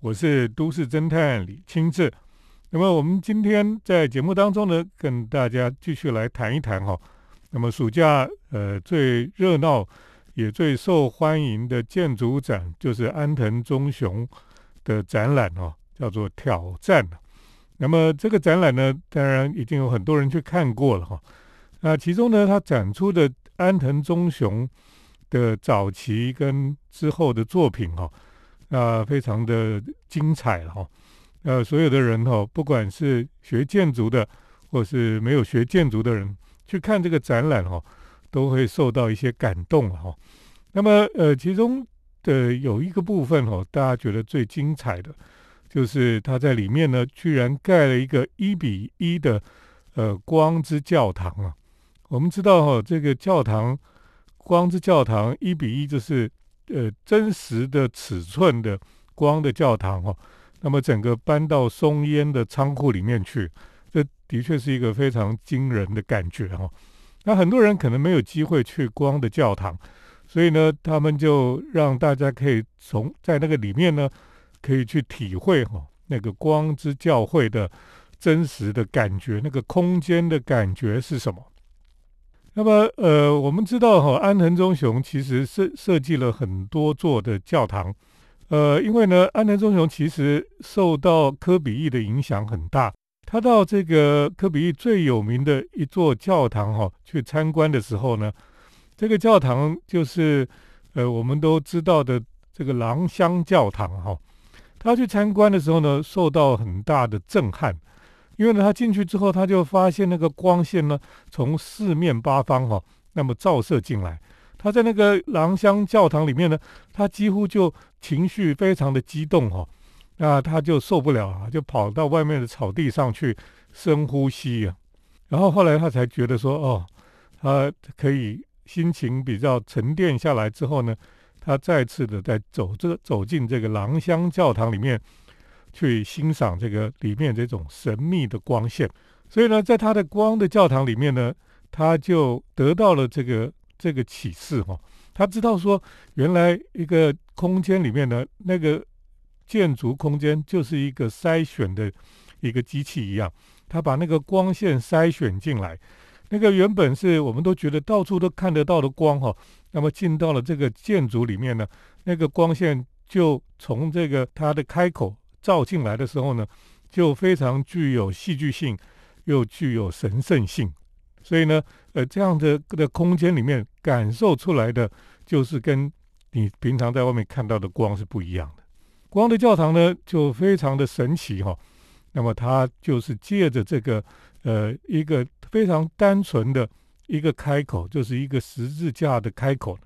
我是都市侦探李清志。那么我们今天在节目当中呢，跟大家继续来谈一谈哈。那么暑假呃最热闹也最受欢迎的建筑展，就是安藤忠雄的展览哦，叫做挑战。那么这个展览呢，当然已经有很多人去看过了哈。那其中呢，他展出的安藤忠雄的早期跟之后的作品哈。啊，非常的精彩了哈！呃，所有的人哈，不管是学建筑的，或是没有学建筑的人，去看这个展览哈，都会受到一些感动哈。那么，呃，其中的有一个部分哈，大家觉得最精彩的，就是他在里面呢，居然盖了一个一比一的呃光之教堂啊。我们知道哈，这个教堂光之教堂一比一就是。呃，真实的尺寸的光的教堂哈，那么整个搬到松烟的仓库里面去，这的确是一个非常惊人的感觉哈。那很多人可能没有机会去光的教堂，所以呢，他们就让大家可以从在那个里面呢，可以去体会哈那个光之教会的真实的感觉，那个空间的感觉是什么。那么，呃，我们知道哈，安藤忠雄其实设设计了很多座的教堂，呃，因为呢，安藤忠雄其实受到科比意的影响很大。他到这个科比意最有名的一座教堂哈去参观的时候呢，这个教堂就是呃我们都知道的这个廊香教堂哈。他去参观的时候呢，受到很大的震撼。因为呢，他进去之后，他就发现那个光线呢，从四面八方哈，那么照射进来。他在那个廊香教堂里面呢，他几乎就情绪非常的激动哈，那他就受不了啊，就跑到外面的草地上去深呼吸啊。然后后来他才觉得说，哦，他可以心情比较沉淀下来之后呢，他再次的在走这走进这个廊香教堂里面。去欣赏这个里面这种神秘的光线，所以呢，在他的光的教堂里面呢，他就得到了这个这个启示哈。他知道说，原来一个空间里面的那个建筑空间就是一个筛选的一个机器一样，他把那个光线筛选进来，那个原本是我们都觉得到处都看得到的光哈，那么进到了这个建筑里面呢，那个光线就从这个它的开口。照进来的时候呢，就非常具有戏剧性，又具有神圣性。所以呢，呃，这样的的空间里面感受出来的，就是跟你平常在外面看到的光是不一样的。光的教堂呢，就非常的神奇哈。那么它就是借着这个呃一个非常单纯的一个开口，就是一个十字架的开口，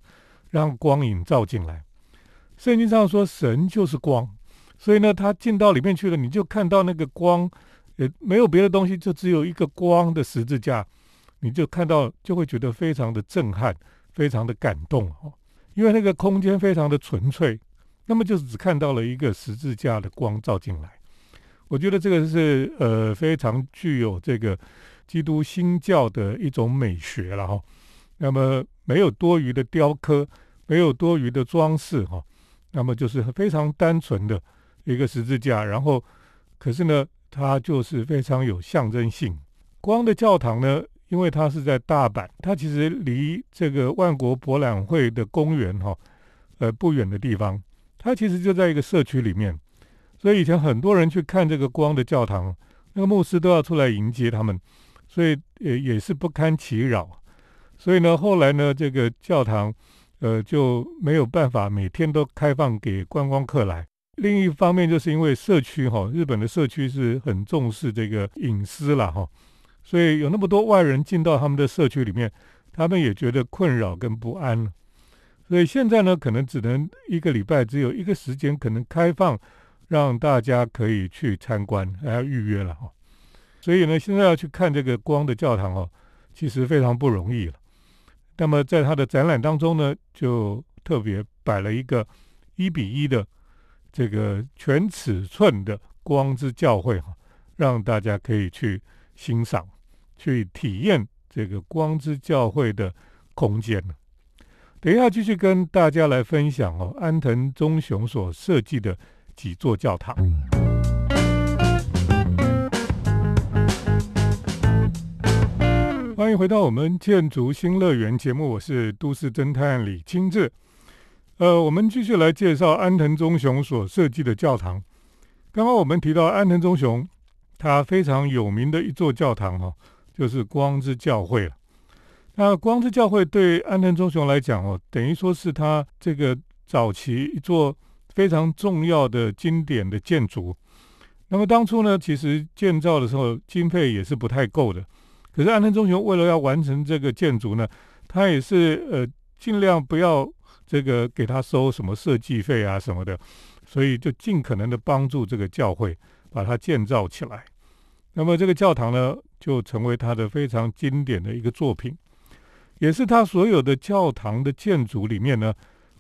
让光影照进来。圣经上说，神就是光。所以呢，他进到里面去了，你就看到那个光，也没有别的东西，就只有一个光的十字架，你就看到，就会觉得非常的震撼，非常的感动哦。因为那个空间非常的纯粹，那么就是只看到了一个十字架的光照进来。我觉得这个是呃非常具有这个基督新教的一种美学了哈。那么没有多余的雕刻，没有多余的装饰哈，那么就是非常单纯的。一个十字架，然后，可是呢，它就是非常有象征性。光的教堂呢，因为它是在大阪，它其实离这个万国博览会的公园哈，呃不远的地方。它其实就在一个社区里面，所以以前很多人去看这个光的教堂，那个牧师都要出来迎接他们，所以也也是不堪其扰。所以呢，后来呢，这个教堂呃就没有办法每天都开放给观光客来。另一方面，就是因为社区哈，日本的社区是很重视这个隐私了哈，所以有那么多外人进到他们的社区里面，他们也觉得困扰跟不安所以现在呢，可能只能一个礼拜只有一个时间可能开放，让大家可以去参观，还要预约了哈。所以呢，现在要去看这个光的教堂哦，其实非常不容易了。那么在他的展览当中呢，就特别摆了一个一比一的。这个全尺寸的光之教会哈，让大家可以去欣赏、去体验这个光之教会的空间呢。等一下继续跟大家来分享哦，安藤忠雄所设计的几座教堂。欢迎回到我们建筑新乐园节目，我是都市侦探李清志。呃，我们继续来介绍安藤忠雄所设计的教堂。刚刚我们提到安藤忠雄，他非常有名的一座教堂哈，就是光之教会了。那光之教会对安藤忠雄来讲哦，等于说是他这个早期一座非常重要的经典的建筑。那么当初呢，其实建造的时候经费也是不太够的。可是安藤忠雄为了要完成这个建筑呢，他也是呃尽量不要这个给他收什么设计费啊什么的，所以就尽可能的帮助这个教会把它建造起来。那么这个教堂呢，就成为他的非常经典的一个作品，也是他所有的教堂的建筑里面呢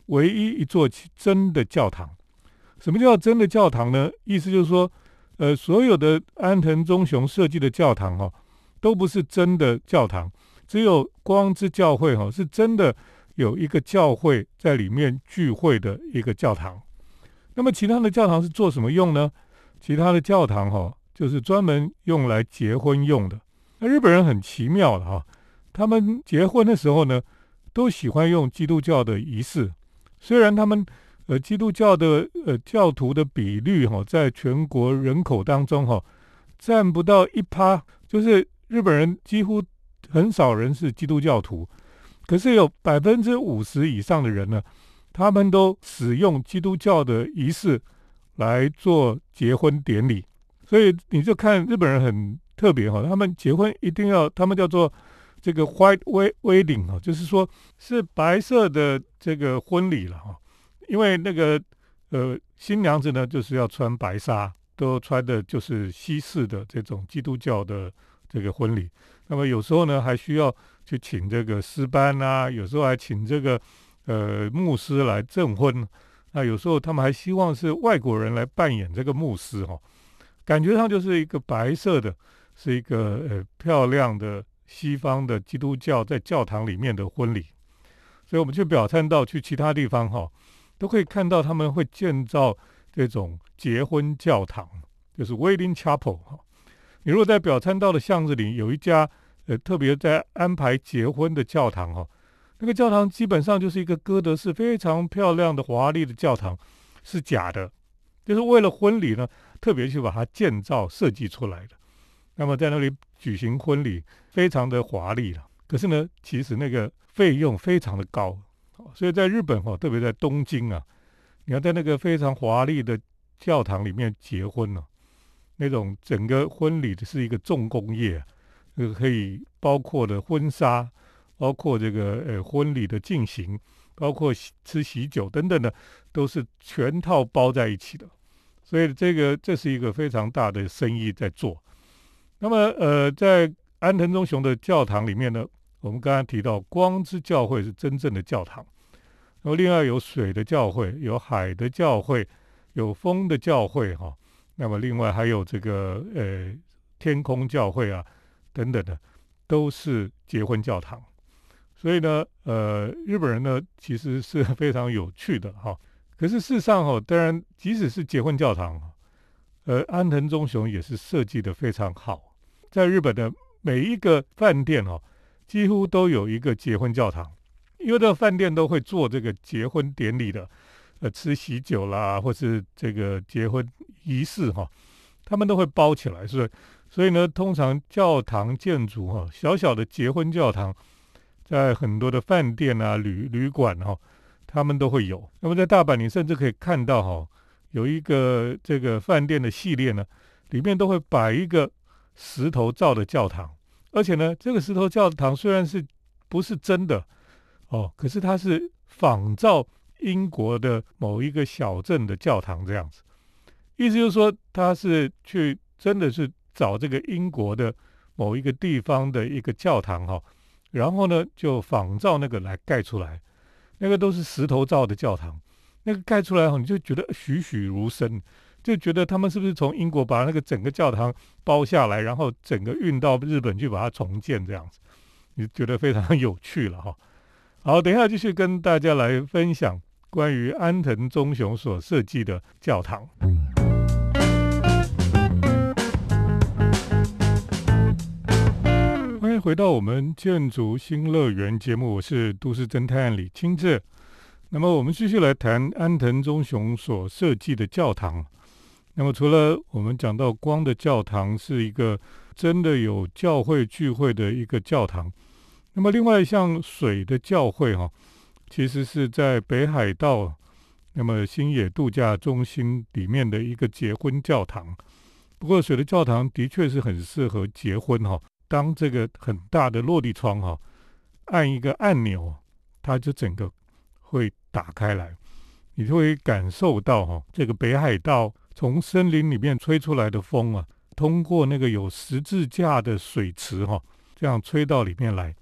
唯一一座真的教堂。什么叫真的教堂呢？意思就是说，呃，所有的安藤忠雄设计的教堂哈。都不是真的教堂，只有光之教会哈是真的有一个教会在里面聚会的一个教堂。那么其他的教堂是做什么用呢？其他的教堂哈就是专门用来结婚用的。那日本人很奇妙的哈，他们结婚的时候呢，都喜欢用基督教的仪式。虽然他们呃基督教的呃教徒的比率哈，在全国人口当中哈占不到一趴，就是。日本人几乎很少人是基督教徒，可是有百分之五十以上的人呢，他们都使用基督教的仪式来做结婚典礼。所以你就看日本人很特别哈，他们结婚一定要他们叫做这个 white wedding 啊，就是说是白色的这个婚礼了哈。因为那个呃新娘子呢就是要穿白纱，都穿的就是西式的这种基督教的。这个婚礼，那么有时候呢还需要去请这个师班啊，有时候还请这个呃牧师来证婚，那有时候他们还希望是外国人来扮演这个牧师哈，感觉上就是一个白色的，是一个呃漂亮的西方的基督教在教堂里面的婚礼，所以我们去表参道去其他地方哈，都可以看到他们会建造这种结婚教堂，就是 wedding chapel 哈。你如果在表参道的巷子里有一家，呃，特别在安排结婚的教堂哈，那个教堂基本上就是一个哥德式非常漂亮的华丽的教堂，是假的，就是为了婚礼呢，特别去把它建造设计出来的。那么在那里举行婚礼，非常的华丽了。可是呢，其实那个费用非常的高，所以在日本哈，特别在东京啊，你要在那个非常华丽的教堂里面结婚呢。那种整个婚礼的是一个重工业，这个可以包括的婚纱，包括这个呃婚礼的进行，包括吃喜酒等等的，都是全套包在一起的。所以这个这是一个非常大的生意在做。那么呃，在安藤忠雄的教堂里面呢，我们刚刚提到光之教会是真正的教堂，然后另外有水的教会，有海的教会，有风的教会，哈。那么，另外还有这个呃天空教会啊等等的，都是结婚教堂。所以呢，呃，日本人呢其实是非常有趣的哈。可是事实上哈，当然即使是结婚教堂，呃，安藤忠雄也是设计的非常好。在日本的每一个饭店哈，几乎都有一个结婚教堂，因为这个饭店都会做这个结婚典礼的。呃，吃喜酒啦，或是这个结婚仪式哈，他们都会包起来，是所以呢，通常教堂建筑哈，小小的结婚教堂，在很多的饭店啊、旅旅馆哈，他们都会有。那么在大阪，你甚至可以看到哈，有一个这个饭店的系列呢，里面都会摆一个石头造的教堂，而且呢，这个石头教堂虽然是不是真的哦，可是它是仿造。英国的某一个小镇的教堂这样子，意思就是说，他是去真的是找这个英国的某一个地方的一个教堂哈，然后呢就仿照那个来盖出来，那个都是石头造的教堂，那个盖出来后你就觉得栩栩如生，就觉得他们是不是从英国把那个整个教堂包下来，然后整个运到日本去把它重建这样子，你觉得非常有趣了哈。好，等一下继续跟大家来分享。关于安藤忠雄所设计的教堂。嗯回到我们建筑新乐园节目，我是都市侦探李清志。那么我们继续来谈安藤忠雄所设计的教堂。那么除了我们讲到光的教堂是一个真的有教会聚会的一个教堂，那么另外像水的教会哈，其实是在北海道那么新野度假中心里面的一个结婚教堂。不过水的教堂的确是很适合结婚哈，当这个很大的落地窗哈，按一个按钮，它就整个会。打开来，你就会感受到哈，这个北海道从森林里面吹出来的风啊，通过那个有十字架的水池哈，这样吹到里面来，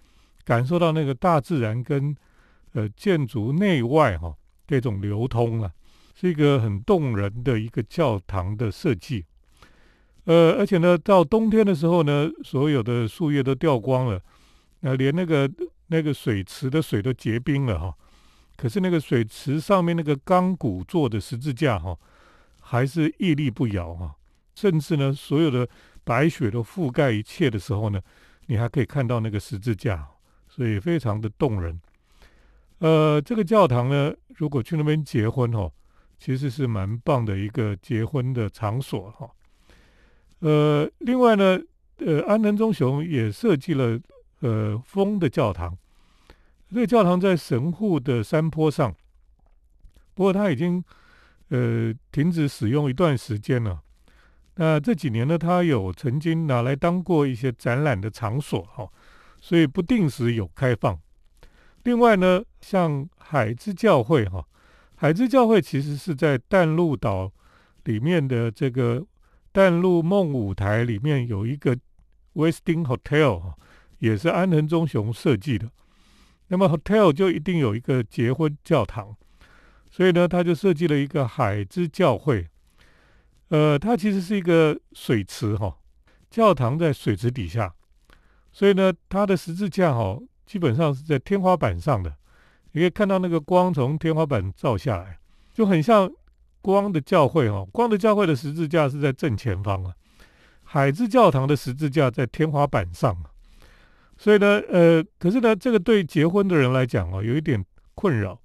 感受到那个大自然跟呃建筑内外哈这种流通啊，是一个很动人的一个教堂的设计。呃，而且呢，到冬天的时候呢，所有的树叶都掉光了，那连那个那个水池的水都结冰了哈。可是那个水池上面那个钢骨做的十字架哈，还是屹立不摇哈。甚至呢，所有的白雪都覆盖一切的时候呢，你还可以看到那个十字架，所以非常的动人。呃，这个教堂呢，如果去那边结婚哦，其实是蛮棒的一个结婚的场所哈。呃，另外呢，呃，安藤忠雄也设计了呃风的教堂。这个教堂在神户的山坡上，不过它已经呃停止使用一段时间了。那这几年呢，它有曾经拿来当过一些展览的场所哈，所以不定时有开放。另外呢，像海之教会哈，海之教会其实是在淡路岛里面的这个淡路梦舞台里面有一个 Westin Hotel，也是安藤忠雄设计的。那么 hotel 就一定有一个结婚教堂，所以呢，他就设计了一个海之教会。呃，它其实是一个水池哈，教堂在水池底下，所以呢，它的十字架哈，基本上是在天花板上的。你可以看到那个光从天花板照下来，就很像光的教会哈。光的教会的十字架是在正前方啊，海之教堂的十字架在天花板上啊。所以呢，呃，可是呢，这个对结婚的人来讲哦，有一点困扰，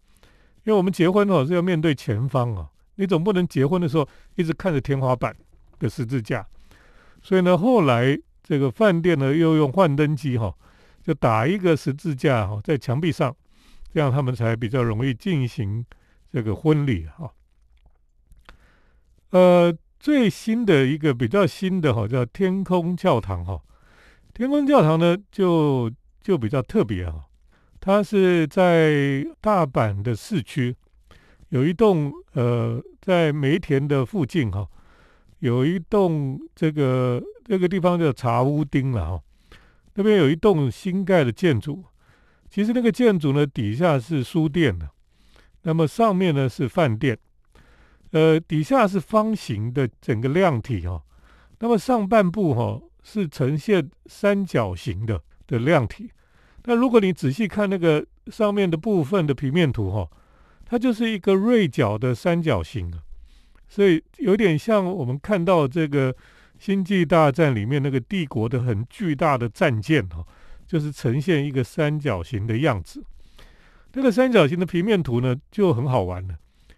因为我们结婚哦是要面对前方啊，你总不能结婚的时候一直看着天花板的十字架。所以呢，后来这个饭店呢又用幻灯机哈，就打一个十字架哈在墙壁上，这样他们才比较容易进行这个婚礼哈。呃，最新的一个比较新的哈叫天空教堂哈。天空教堂呢，就就比较特别啊，它是在大阪的市区，有一栋呃，在梅田的附近哈，有一栋这个这个地方叫茶屋町了哈，那边有一栋新盖的建筑，其实那个建筑呢底下是书店的，那么上面呢是饭店，呃，底下是方形的整个量体哈，那么上半部哈。是呈现三角形的的量体，那如果你仔细看那个上面的部分的平面图哈，它就是一个锐角的三角形啊，所以有点像我们看到这个《星际大战》里面那个帝国的很巨大的战舰哈，就是呈现一个三角形的样子。那个三角形的平面图呢就很好玩了，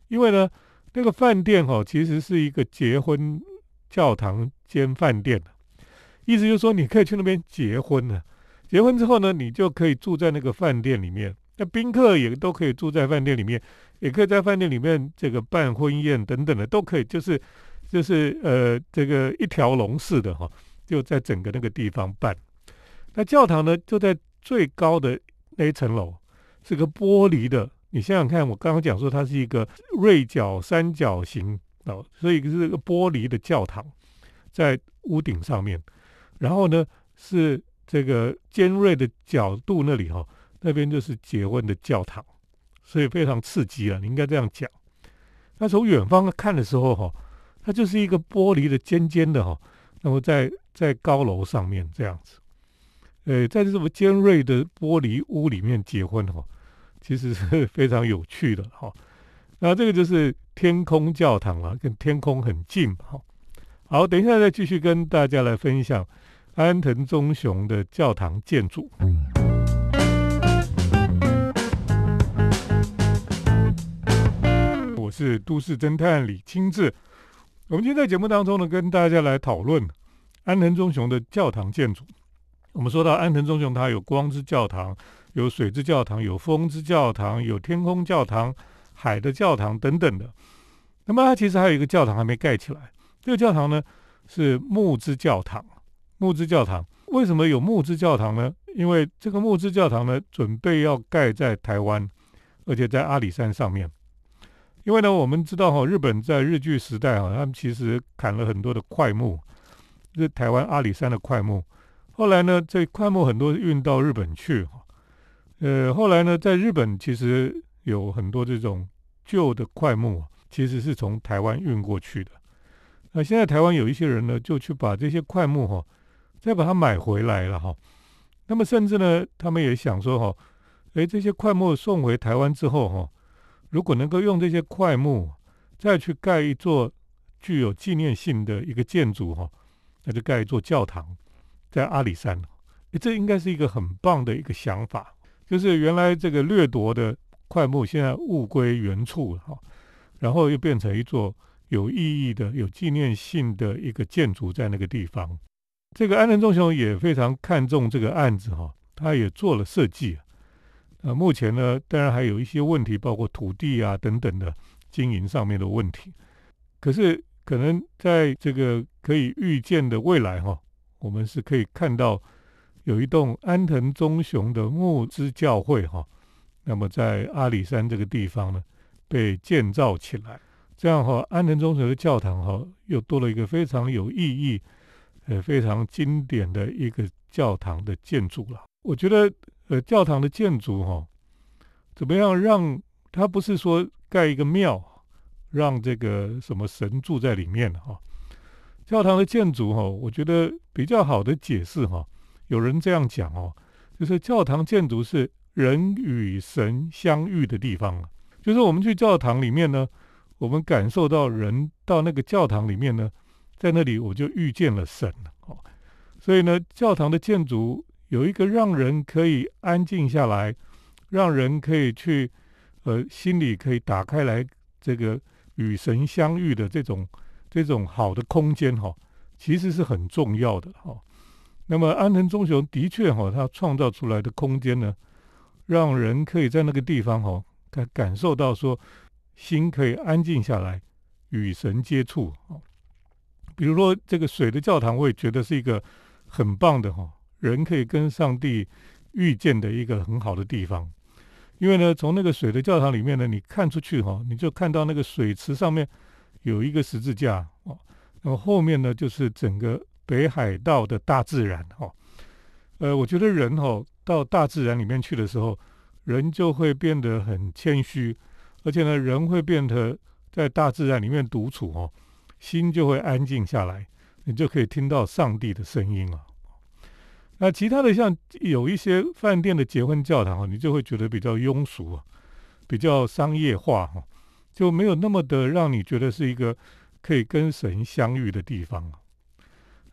因为呢那个饭店哈其实是一个结婚教堂兼饭店意思就是说，你可以去那边结婚了。结婚之后呢，你就可以住在那个饭店里面。那宾客也都可以住在饭店里面，也可以在饭店里面这个办婚宴等等的，都可以。就是就是呃，这个一条龙式的哈，就在整个那个地方办。那教堂呢，就在最高的那一层楼，是个玻璃的。你想想看，我刚刚讲说它是一个锐角三角形哦，所以是一个玻璃的教堂，在屋顶上面。然后呢，是这个尖锐的角度那里哈，那边就是结婚的教堂，所以非常刺激啊！你应该这样讲。那从远方看的时候哈，它就是一个玻璃的尖尖的哈，那么在在高楼上面这样子，呃，在这么尖锐的玻璃屋里面结婚哈，其实是非常有趣的哈。那这个就是天空教堂了，跟天空很近哈。好，等一下再继续跟大家来分享安藤忠雄的教堂建筑。我是都市侦探李清志。我们今天在节目当中呢，跟大家来讨论安藤忠雄的教堂建筑。我们说到安藤忠雄，他有光之教堂，有水之教堂，有风之教堂，有天空教堂、海的教堂等等的。那么，它其实还有一个教堂还没盖起来。这个教堂呢是木之教堂。木之教堂为什么有木之教堂呢？因为这个木之教堂呢，准备要盖在台湾，而且在阿里山上面。因为呢，我们知道哈，日本在日据时代哈，他们其实砍了很多的块木，是台湾阿里山的块木。后来呢，这块木很多运到日本去。呃，后来呢，在日本其实有很多这种旧的块木，其实是从台湾运过去的。那现在台湾有一些人呢，就去把这些块木哈，再把它买回来了哈。那么甚至呢，他们也想说哈，诶，这些块木送回台湾之后哈。如果能够用这些块木再去盖一座具有纪念性的一个建筑哈，那就盖一座教堂在阿里山，这应该是一个很棒的一个想法。就是原来这个掠夺的块木，现在物归原处哈，然后又变成一座有意义的、有纪念性的一个建筑在那个地方。这个安藤忠雄也非常看重这个案子哈，他也做了设计。呃，目前呢，当然还有一些问题，包括土地啊等等的经营上面的问题。可是，可能在这个可以预见的未来哈，我们是可以看到有一栋安藤忠雄的木之教会哈，那么在阿里山这个地方呢，被建造起来。这样哈，安藤忠雄的教堂哈，又多了一个非常有意义、呃非常经典的一个教堂的建筑了。我觉得。呃，教堂的建筑哈，怎么样让它不是说盖一个庙，让这个什么神住在里面哈？教堂的建筑哈，我觉得比较好的解释哈，有人这样讲哦，就是教堂建筑是人与神相遇的地方就是我们去教堂里面呢，我们感受到人到那个教堂里面呢，在那里我就遇见了神哦，所以呢，教堂的建筑。有一个让人可以安静下来，让人可以去，呃，心里可以打开来，这个与神相遇的这种这种好的空间哈，其实是很重要的哈。那么安藤忠雄的确哈，他创造出来的空间呢，让人可以在那个地方哈，感感受到说心可以安静下来，与神接触啊。比如说这个水的教堂，我也觉得是一个很棒的哈。人可以跟上帝遇见的一个很好的地方，因为呢，从那个水的教堂里面呢，你看出去哈，你就看到那个水池上面有一个十字架哦，那么后面呢，就是整个北海道的大自然哈。呃，我觉得人哈到大自然里面去的时候，人就会变得很谦虚，而且呢，人会变得在大自然里面独处哦，心就会安静下来，你就可以听到上帝的声音了。那其他的像有一些饭店的结婚教堂哈，你就会觉得比较庸俗啊，比较商业化哈，就没有那么的让你觉得是一个可以跟神相遇的地方啊。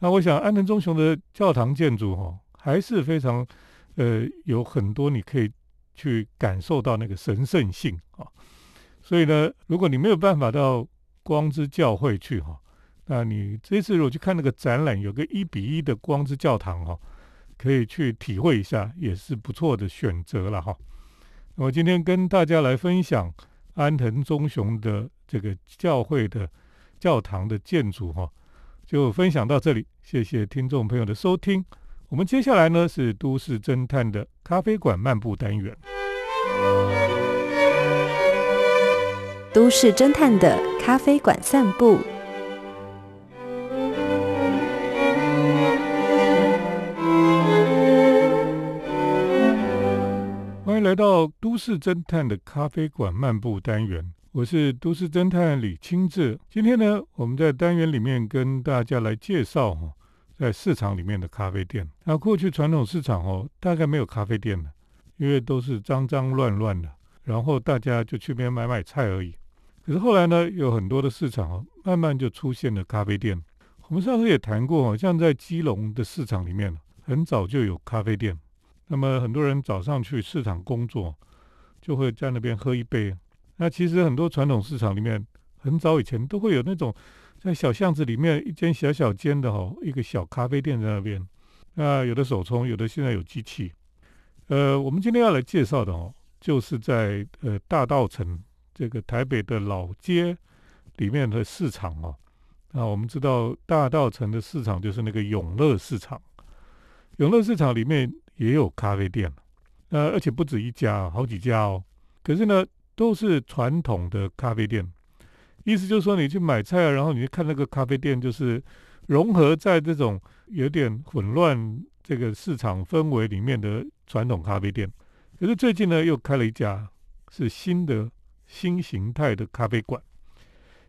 那我想安藤忠雄的教堂建筑哈，还是非常呃有很多你可以去感受到那个神圣性啊。所以呢，如果你没有办法到光之教会去哈，那你这次如果去看那个展览，有个一比一的光之教堂哈。可以去体会一下，也是不错的选择了哈。那么今天跟大家来分享安藤忠雄的这个教会的教堂的建筑哈，就分享到这里。谢谢听众朋友的收听。我们接下来呢是都市侦探的咖啡馆漫步单元。都市侦探的咖啡馆散步。欢迎来到都市侦探的咖啡馆漫步单元，我是都市侦探李清志。今天呢，我们在单元里面跟大家来介绍哈，在市场里面的咖啡店。那过去传统市场哦，大概没有咖啡店的，因为都是脏脏乱乱的，然后大家就去边买买菜而已。可是后来呢，有很多的市场哦，慢慢就出现了咖啡店。我们上次也谈过，好像在基隆的市场里面，很早就有咖啡店。那么很多人早上去市场工作，就会在那边喝一杯。那其实很多传统市场里面，很早以前都会有那种在小巷子里面一间小小间的哈，一个小咖啡店在那边。那有的手冲，有的现在有机器。呃，我们今天要来介绍的哦，就是在呃大道城。这个台北的老街里面的市场哦，那我们知道大道城的市场就是那个永乐市场，永乐市场里面也有咖啡店，呃，而且不止一家，好几家哦。可是呢，都是传统的咖啡店，意思就是说，你去买菜啊，然后你去看那个咖啡店，就是融合在这种有点混乱这个市场氛围里面的传统咖啡店。可是最近呢，又开了一家是新的。新形态的咖啡馆，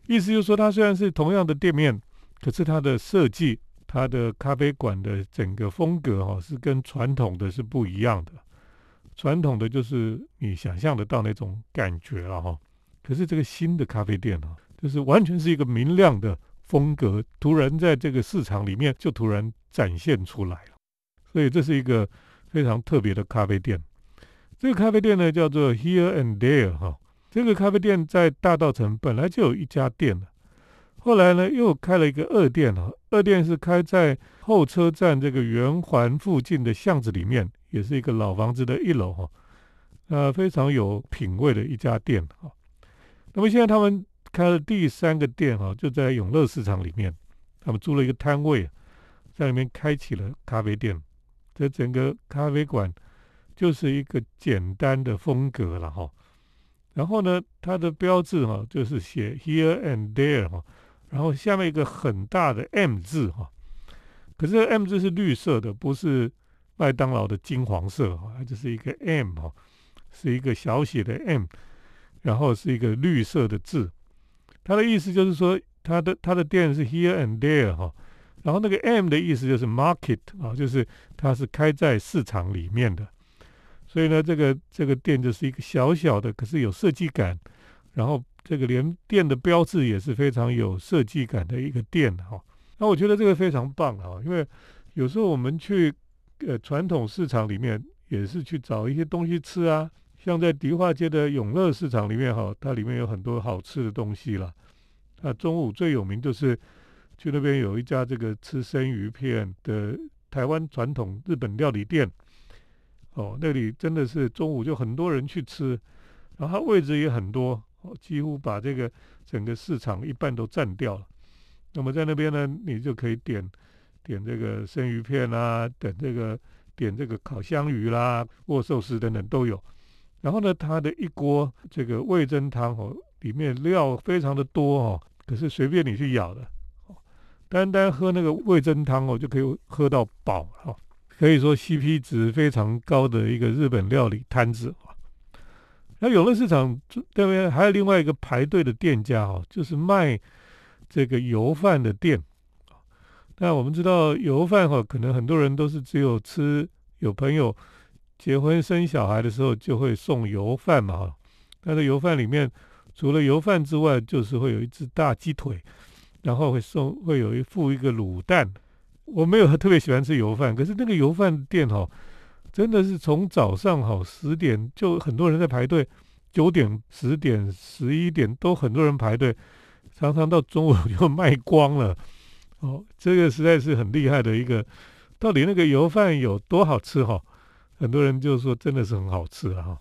意思就是说，它虽然是同样的店面，可是它的设计、它的咖啡馆的整个风格哈，是跟传统的是不一样的。传统的就是你想象得到那种感觉了哈，可是这个新的咖啡店呢，就是完全是一个明亮的风格，突然在这个市场里面就突然展现出来了。所以这是一个非常特别的咖啡店。这个咖啡店呢，叫做 Here and There 哈。这个咖啡店在大道城本来就有一家店了，后来呢又开了一个二店哦，二店是开在后车站这个圆环附近的巷子里面，也是一个老房子的一楼哈，呃非常有品味的一家店哈。那么现在他们开了第三个店哈，就在永乐市场里面，他们租了一个摊位，在里面开启了咖啡店。这整个咖啡馆就是一个简单的风格了哈。然后呢，它的标志哈就是写 here and there 哈，然后下面一个很大的 M 字哈，可是 M 字是绿色的，不是麦当劳的金黄色哈，它就是一个 M 哈，是一个小写的 M，然后是一个绿色的字，它的意思就是说，它的它的店是 here and there 哈，然后那个 M 的意思就是 market 啊，就是它是开在市场里面的。所以呢，这个这个店就是一个小小的，可是有设计感，然后这个连店的标志也是非常有设计感的一个店哈。那我觉得这个非常棒啊，因为有时候我们去呃传统市场里面也是去找一些东西吃啊，像在迪化街的永乐市场里面哈，它里面有很多好吃的东西了。那中午最有名就是去那边有一家这个吃生鱼片的台湾传统日本料理店。哦，那里真的是中午就很多人去吃，然后它位置也很多，几乎把这个整个市场一半都占掉了。那么在那边呢，你就可以点点这个生鱼片啊，等这个点这个烤香鱼啦、握寿司等等都有。然后呢，它的一锅这个味增汤哦，里面料非常的多哦，可是随便你去舀的哦，单单喝那个味增汤哦，就可以喝到饱哈。可以说 CP 值非常高的一个日本料理摊子。那永乐市场这边还有另外一个排队的店家哈，就是卖这个油饭的店。那我们知道油饭哈，可能很多人都是只有吃有朋友结婚生小孩的时候就会送油饭嘛哈。那这油饭里面除了油饭之外，就是会有一只大鸡腿，然后会送会有一副一个卤蛋。我没有特别喜欢吃油饭，可是那个油饭店哈，真的是从早上好十点就很多人在排队，九点、十点、十一点都很多人排队，常常到中午就卖光了。哦，这个实在是很厉害的一个，到底那个油饭有多好吃哈？很多人就说真的是很好吃哈，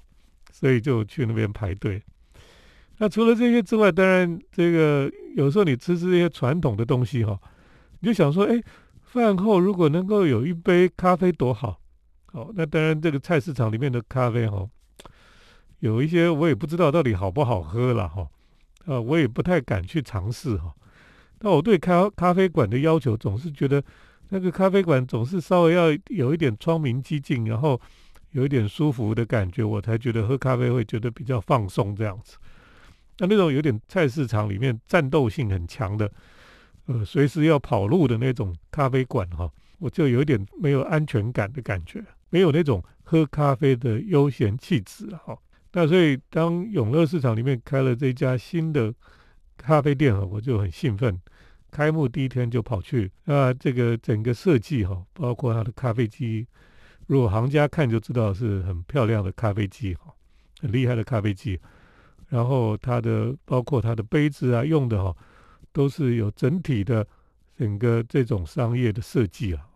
所以就去那边排队。那除了这些之外，当然这个有时候你吃吃这些传统的东西哈，你就想说，哎。饭后如果能够有一杯咖啡多好，好，那当然这个菜市场里面的咖啡哈，有一些我也不知道到底好不好喝了哈，呃，我也不太敢去尝试哈。那我对咖咖啡馆的要求总是觉得那个咖啡馆总是稍微要有一点窗明几净，然后有一点舒服的感觉，我才觉得喝咖啡会觉得比较放松这样子。那那种有点菜市场里面战斗性很强的。呃，随时要跑路的那种咖啡馆哈，我就有点没有安全感的感觉，没有那种喝咖啡的悠闲气质哈。那所以当永乐市场里面开了这家新的咖啡店哈，我就很兴奋。开幕第一天就跑去，那这个整个设计哈，包括它的咖啡机，如果行家看就知道是很漂亮的咖啡机哈，很厉害的咖啡机。然后它的包括它的杯子啊，用的哈，都是有整体的整个这种商业的设计啊。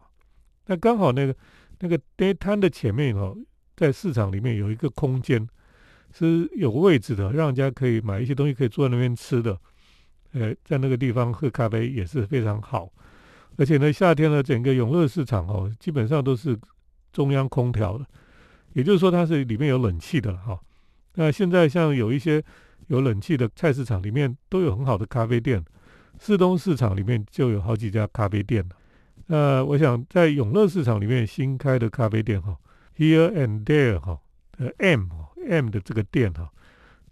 那刚好那个那个地摊的前面哦，在市场里面有一个空间是有位置的，让人家可以买一些东西，可以坐在那边吃的。呃，在那个地方喝咖啡也是非常好，而且呢，夏天呢，整个永乐市场哦，基本上都是中央空调的，也就是说它是里面有冷气的哈。那现在像有一些有冷气的菜市场里面都有很好的咖啡店，市东市场里面就有好几家咖啡店那我想在永乐市场里面新开的咖啡店哈，Here and There 哈，呃 M M 的这个店哈，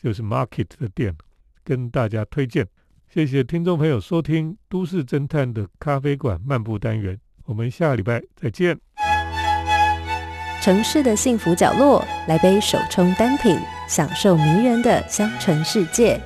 就是 Market 的店，跟大家推荐。谢谢听众朋友收听《都市侦探的咖啡馆漫步单元》，我们下礼拜再见。城市的幸福角落，来杯手冲单品，享受迷人的香醇世界。